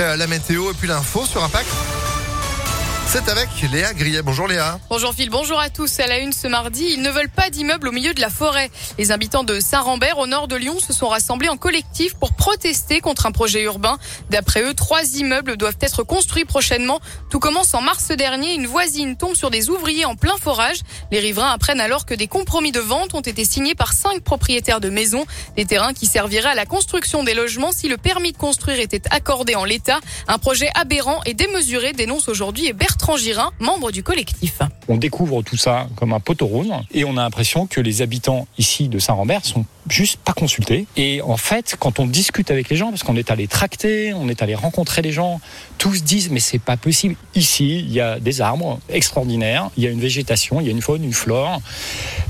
après la météo et puis l'info sur Impact. C'est avec Léa Grillet. Bonjour Léa. Bonjour Phil, bonjour à tous. À la une ce mardi, ils ne veulent pas d'immeubles au milieu de la forêt. Les habitants de Saint-Rambert, au nord de Lyon, se sont rassemblés en collectif pour protester contre un projet urbain. D'après eux, trois immeubles doivent être construits prochainement. Tout commence en mars dernier. Une voisine tombe sur des ouvriers en plein forage. Les riverains apprennent alors que des compromis de vente ont été signés par cinq propriétaires de maisons. Des terrains qui serviraient à la construction des logements si le permis de construire était accordé en l'état. Un projet aberrant et démesuré dénonce aujourd'hui Bertrand Membre du collectif. On découvre tout ça comme un poteau rose et on a l'impression que les habitants ici de Saint-Rambert sont juste pas consultés. Et en fait, quand on discute avec les gens, parce qu'on est allé tracter, on est allé rencontrer les gens, tous disent mais c'est pas possible. Ici, il y a des arbres extraordinaires, il y a une végétation, il y a une faune, une flore,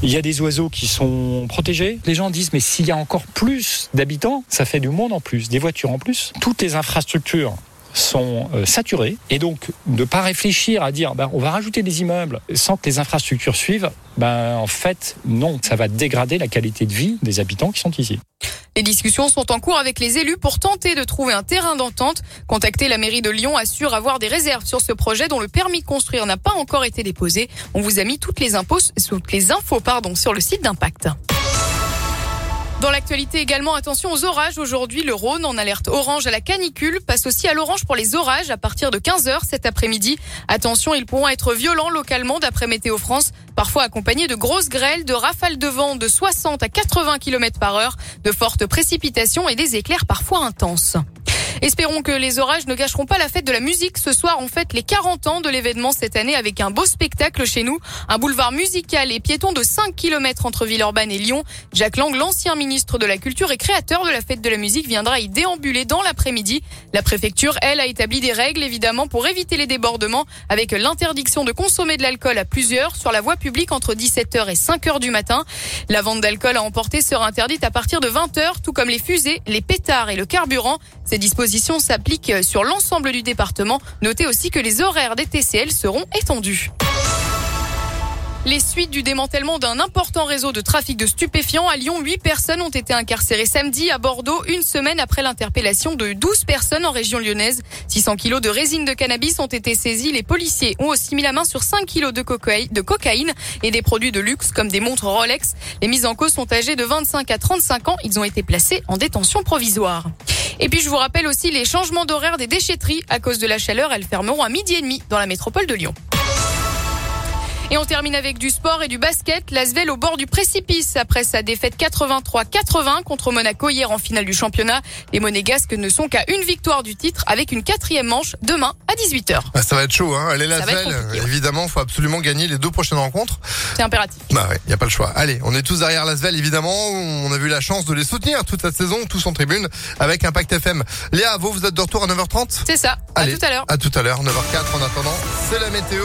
il y a des oiseaux qui sont protégés. Les gens disent mais s'il y a encore plus d'habitants, ça fait du monde en plus, des voitures en plus. Toutes les infrastructures sont euh, saturés et donc de pas réfléchir à dire ben, on va rajouter des immeubles sans que les infrastructures suivent, ben, en fait non, ça va dégrader la qualité de vie des habitants qui sont ici. Les discussions sont en cours avec les élus pour tenter de trouver un terrain d'entente. Contacter la mairie de Lyon assure avoir des réserves sur ce projet dont le permis de construire n'a pas encore été déposé. On vous a mis toutes les, infos sur le site d'Impact. Dans l'actualité également, attention aux orages. Aujourd'hui, le Rhône en alerte orange à la canicule passe aussi à l'orange pour les orages à partir de 15h cet après-midi. Attention, ils pourront être violents localement d'après Météo France, parfois accompagnés de grosses grêles, de rafales de vent de 60 à 80 km par heure, de fortes précipitations et des éclairs parfois intenses. Espérons que les orages ne gâcheront pas la fête de la musique. Ce soir, on fête les 40 ans de l'événement cette année avec un beau spectacle chez nous. Un boulevard musical et piéton de 5 km entre Villeurbanne et Lyon. Jacques Lang, l'ancien ministre de la Culture et créateur de la fête de la musique, viendra y déambuler dans l'après-midi. La préfecture, elle, a établi des règles, évidemment, pour éviter les débordements avec l'interdiction de consommer de l'alcool à plusieurs sur la voie publique entre 17h et 5h du matin. La vente d'alcool à emporter sera interdite à partir de 20h, tout comme les fusées, les pétards et le carburant. Ces dispositions s'appliquent sur l'ensemble du département. Notez aussi que les horaires des TCL seront étendus. Les suites du démantèlement d'un important réseau de trafic de stupéfiants à Lyon, huit personnes ont été incarcérées samedi à Bordeaux, une semaine après l'interpellation de 12 personnes en région lyonnaise. 600 kilos de résine de cannabis ont été saisis. Les policiers ont aussi mis la main sur 5 kilos de cocaïne et des produits de luxe comme des montres Rolex. Les mises en cause sont âgées de 25 à 35 ans. Ils ont été placés en détention provisoire. Et puis je vous rappelle aussi les changements d'horaire des déchetteries. À cause de la chaleur, elles fermeront à midi et demi dans la métropole de Lyon. Et on termine avec du sport et du basket. L'Asvel au bord du précipice après sa défaite 83-80 contre Monaco hier en finale du championnat. Les Monégasques ne sont qu'à une victoire du titre avec une quatrième manche demain à 18h. Ah, ça va être chaud, hein. Allez, l'Asvel, évidemment, faut absolument gagner les deux prochaines rencontres. C'est impératif. Bah ouais, y a pas le choix. Allez, on est tous derrière l'Asvel, évidemment. On a vu la chance de les soutenir toute cette saison, tous en tribune, avec Impact FM. Léa, vous, vous êtes de retour à 9h30 C'est ça. À tout à l'heure. À tout à l'heure, 9h04 en attendant. C'est la météo.